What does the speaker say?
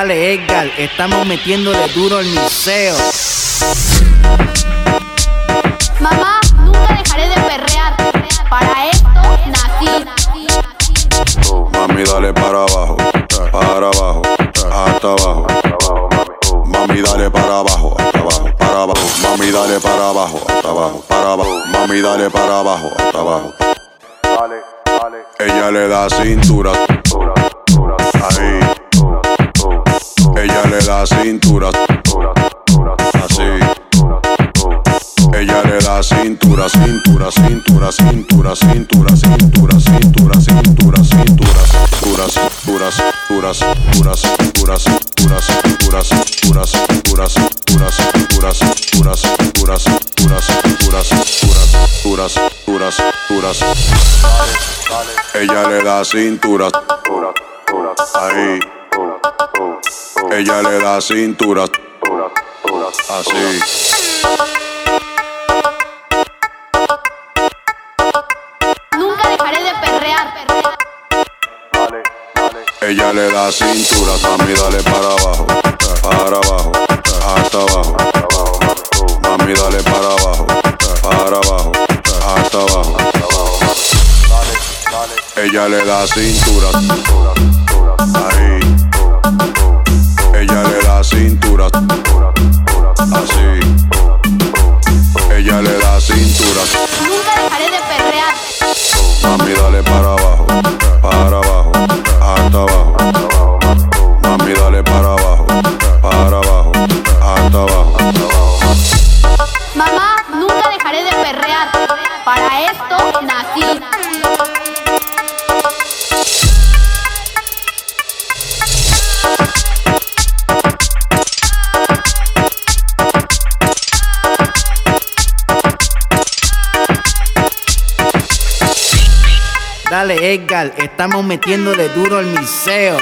Dale Edgar, estamos metiéndole duro al museo. Mamá, nunca dejaré de perrear. Para esto nací. Mami, dale para abajo, para abajo, hasta abajo. Mami, dale para abajo, hasta abajo, para abajo. Mami, dale para abajo, hasta abajo, para abajo. Mami, dale para abajo, hasta abajo. Dale, dale. Ella le da cintura. Ahí. Da cintura. Así. Ella le da cintura, cintura, cintura, cintura, cintura, cintura, cintura, cintura, cintura, duras, duras, duras, duras, duras, duras, duras, duras, duras, duras, duras, duras, duras, duras, duras, duras, duras, duras. Ella le da cintura. Ahí. Ella le da cintura. Así. Nunca dejaré de perrear. Ella le da cintura, mami, dale para abajo, para abajo, hasta abajo. Mami, dale para abajo, para abajo, hasta abajo. Ella le da cintura, ahí. Ella le da cintura, Nunca dejaré de perrear. mami, dale para abajo, para abajo, hasta abajo. Mami, dale para abajo, para abajo, hasta abajo. Mamá, nunca dejaré de perrear. Para esto nací. Dale Edgar, estamos metiéndole duro al museo.